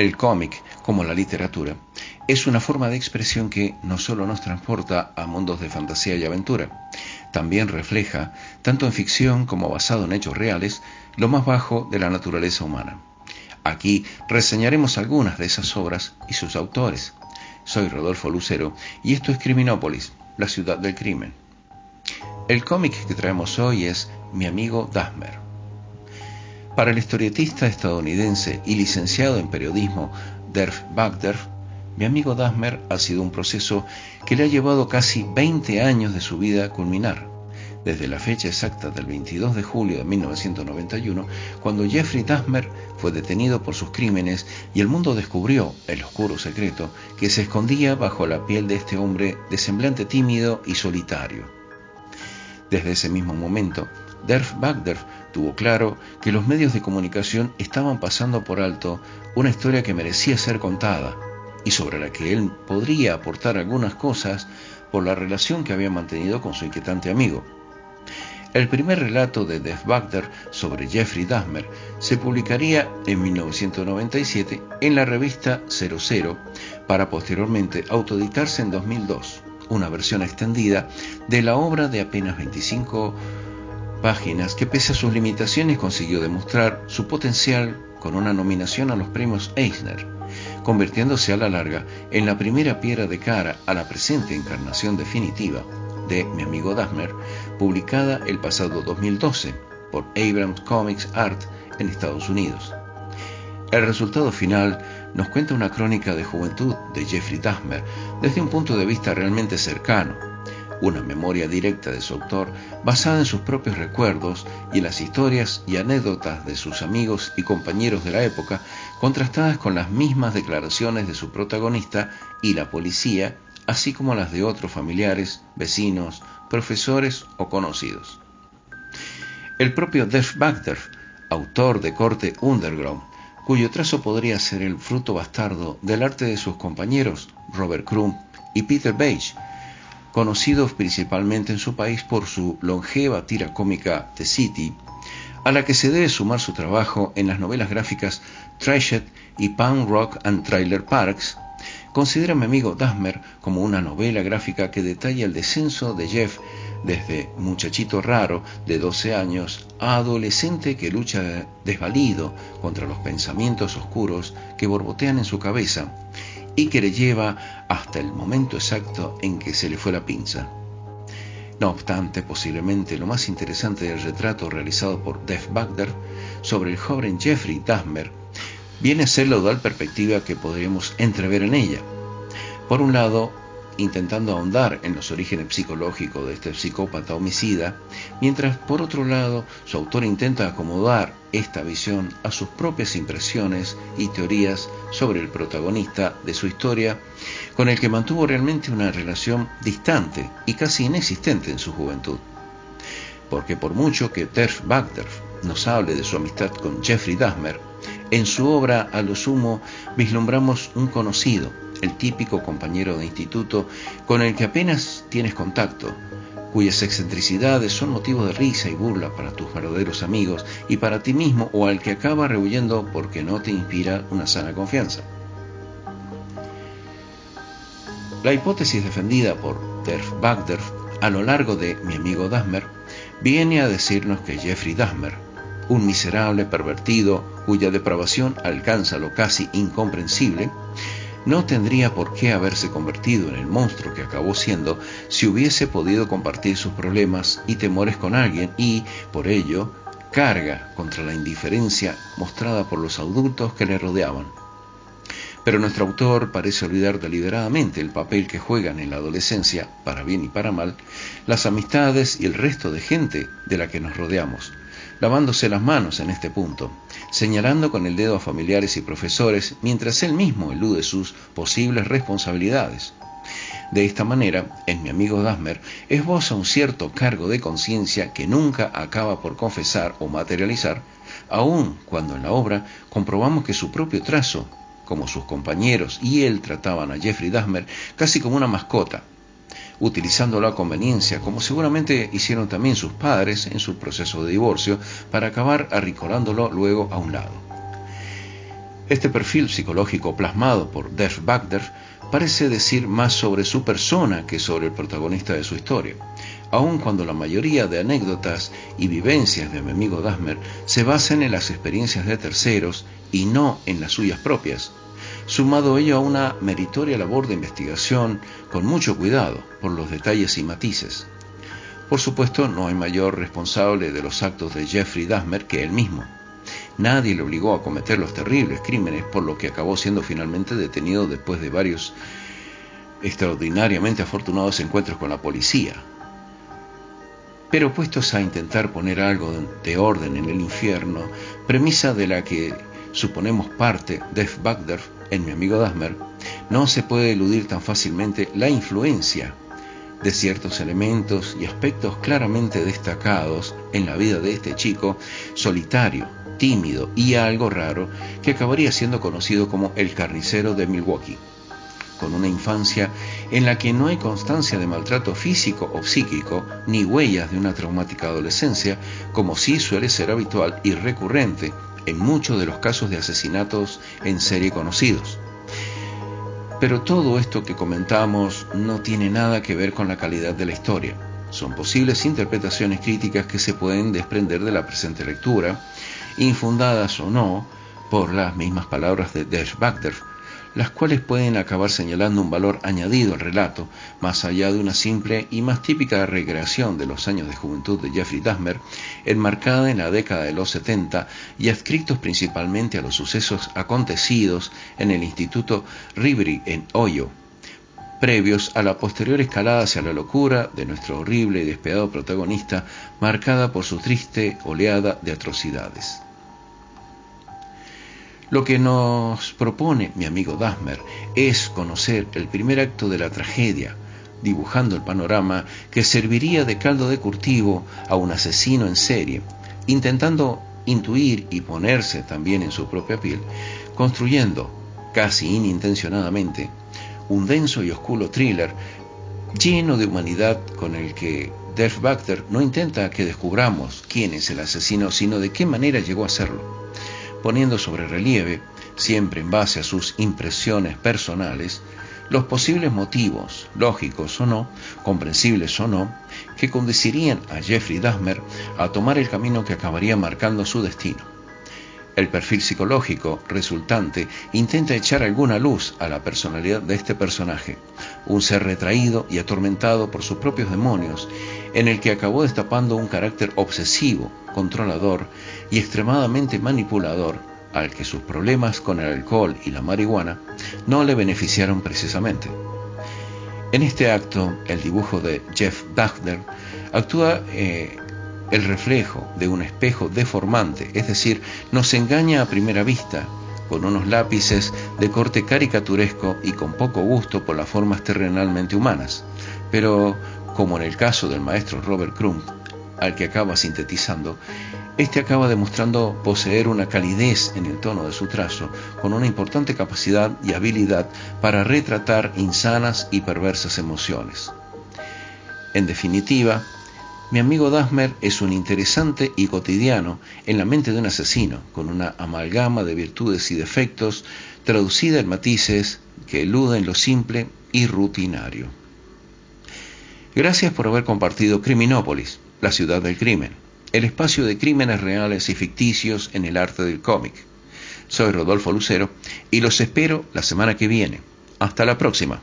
El cómic, como la literatura, es una forma de expresión que no solo nos transporta a mundos de fantasía y aventura, también refleja, tanto en ficción como basado en hechos reales, lo más bajo de la naturaleza humana. Aquí reseñaremos algunas de esas obras y sus autores. Soy Rodolfo Lucero y esto es Criminópolis, la ciudad del crimen. El cómic que traemos hoy es Mi amigo Dahmer. Para el historietista estadounidense y licenciado en periodismo Derf Bagderf, mi amigo Dahmer ha sido un proceso que le ha llevado casi 20 años de su vida a culminar, desde la fecha exacta del 22 de julio de 1991, cuando Jeffrey Dahmer fue detenido por sus crímenes y el mundo descubrió el oscuro secreto que se escondía bajo la piel de este hombre de semblante tímido y solitario. Desde ese mismo momento, Derf Bagderf tuvo claro que los medios de comunicación estaban pasando por alto una historia que merecía ser contada y sobre la que él podría aportar algunas cosas por la relación que había mantenido con su inquietante amigo. El primer relato de Derf Bagder sobre Jeffrey Dahmer se publicaría en 1997 en la revista 00 para posteriormente autoeditarse en 2002, una versión extendida de la obra de apenas 25 páginas que pese a sus limitaciones consiguió demostrar su potencial con una nominación a los premios Eisner, convirtiéndose a la larga en la primera piedra de cara a la presente encarnación definitiva de Mi amigo Dahmer, publicada el pasado 2012 por Abrams Comics Art en Estados Unidos. El resultado final nos cuenta una crónica de juventud de Jeffrey Dahmer desde un punto de vista realmente cercano, una memoria directa de su autor basada en sus propios recuerdos y en las historias y anécdotas de sus amigos y compañeros de la época, contrastadas con las mismas declaraciones de su protagonista y la policía, así como las de otros familiares, vecinos, profesores o conocidos. El propio Def Bagderf, autor de corte underground, cuyo trazo podría ser el fruto bastardo del arte de sus compañeros Robert Crumb y Peter Beige, conocidos principalmente en su país por su longeva tira cómica The City, a la que se debe sumar su trabajo en las novelas gráficas Trashed y Punk Rock and Trailer Parks, considera a mi amigo Dahmer como una novela gráfica que detalla el descenso de Jeff desde muchachito raro de 12 años a adolescente que lucha desvalido contra los pensamientos oscuros que borbotean en su cabeza y que le lleva hasta el momento exacto en que se le fue la pinza. No obstante, posiblemente lo más interesante del retrato realizado por Def Bagder sobre el joven Jeffrey Dahmer viene a ser la dual perspectiva que podríamos entrever en ella. Por un lado, intentando ahondar en los orígenes psicológicos de este psicópata homicida, mientras por otro lado su autor intenta acomodar esta visión a sus propias impresiones y teorías sobre el protagonista de su historia, con el que mantuvo realmente una relación distante y casi inexistente en su juventud. Porque por mucho que Terf Bagder nos hable de su amistad con Jeffrey Dahmer, en su obra a lo sumo vislumbramos un conocido, el típico compañero de instituto con el que apenas tienes contacto, cuyas excentricidades son motivo de risa y burla para tus verdaderos amigos y para ti mismo o al que acaba rehuyendo porque no te inspira una sana confianza. La hipótesis defendida por Derf Bagderf a lo largo de Mi amigo Dahmer viene a decirnos que Jeffrey Dahmer, un miserable pervertido cuya depravación alcanza lo casi incomprensible, no tendría por qué haberse convertido en el monstruo que acabó siendo si hubiese podido compartir sus problemas y temores con alguien y, por ello, carga contra la indiferencia mostrada por los adultos que le rodeaban. Pero nuestro autor parece olvidar deliberadamente el papel que juegan en la adolescencia, para bien y para mal, las amistades y el resto de gente de la que nos rodeamos, lavándose las manos en este punto, señalando con el dedo a familiares y profesores mientras él mismo elude sus posibles responsabilidades. De esta manera, en mi amigo Dasmer esboza un cierto cargo de conciencia que nunca acaba por confesar o materializar, aun cuando en la obra comprobamos que su propio trazo, como sus compañeros y él trataban a Jeffrey Dasmer casi como una mascota, utilizándolo a conveniencia, como seguramente hicieron también sus padres en su proceso de divorcio, para acabar arricolándolo luego a un lado. Este perfil psicológico plasmado por Def Bagder parece decir más sobre su persona que sobre el protagonista de su historia, aun cuando la mayoría de anécdotas y vivencias de mi amigo Dasmer se basan en las experiencias de terceros y no en las suyas propias, sumado ello a una meritoria labor de investigación con mucho cuidado por los detalles y matices. Por supuesto, no hay mayor responsable de los actos de Jeffrey Dahmer que él mismo. Nadie le obligó a cometer los terribles crímenes, por lo que acabó siendo finalmente detenido después de varios extraordinariamente afortunados encuentros con la policía. Pero puestos a intentar poner algo de orden en el infierno, premisa de la que suponemos parte Def Bagder en mi amigo Dasmer, no se puede eludir tan fácilmente la influencia de ciertos elementos y aspectos claramente destacados en la vida de este chico solitario, tímido y algo raro que acabaría siendo conocido como el carnicero de Milwaukee, con una infancia en la que no hay constancia de maltrato físico o psíquico ni huellas de una traumática adolescencia, como sí suele ser habitual y recurrente en muchos de los casos de asesinatos en serie conocidos. Pero todo esto que comentamos no tiene nada que ver con la calidad de la historia. Son posibles interpretaciones críticas que se pueden desprender de la presente lectura, infundadas o no por las mismas palabras de las cuales pueden acabar señalando un valor añadido al relato, más allá de una simple y más típica recreación de los años de juventud de Jeffrey Dahmer, enmarcada en la década de los 70 y adscritos principalmente a los sucesos acontecidos en el Instituto Ribri en Hoyo, previos a la posterior escalada hacia la locura de nuestro horrible y despiadado protagonista, marcada por su triste oleada de atrocidades. Lo que nos propone mi amigo Dasmer es conocer el primer acto de la tragedia, dibujando el panorama que serviría de caldo de cultivo a un asesino en serie, intentando intuir y ponerse también en su propia piel, construyendo, casi inintencionadamente, un denso y oscuro thriller lleno de humanidad con el que Def Bacter no intenta que descubramos quién es el asesino, sino de qué manera llegó a serlo poniendo sobre relieve, siempre en base a sus impresiones personales, los posibles motivos, lógicos o no, comprensibles o no, que conducirían a Jeffrey Dahmer a tomar el camino que acabaría marcando su destino. El perfil psicológico resultante intenta echar alguna luz a la personalidad de este personaje, un ser retraído y atormentado por sus propios demonios, en el que acabó destapando un carácter obsesivo, controlador y extremadamente manipulador, al que sus problemas con el alcohol y la marihuana no le beneficiaron precisamente. En este acto, el dibujo de Jeff Dachner actúa eh, el reflejo de un espejo deformante, es decir, nos engaña a primera vista con unos lápices de corte caricaturesco y con poco gusto por las formas terrenalmente humanas. Pero, como en el caso del maestro Robert Crumb, al que acaba sintetizando, este acaba demostrando poseer una calidez en el tono de su trazo, con una importante capacidad y habilidad para retratar insanas y perversas emociones. En definitiva, mi amigo Dasmer es un interesante y cotidiano en la mente de un asesino, con una amalgama de virtudes y defectos traducida en matices que eluden lo simple y rutinario. Gracias por haber compartido Criminópolis, la ciudad del crimen, el espacio de crímenes reales y ficticios en el arte del cómic. Soy Rodolfo Lucero y los espero la semana que viene. Hasta la próxima.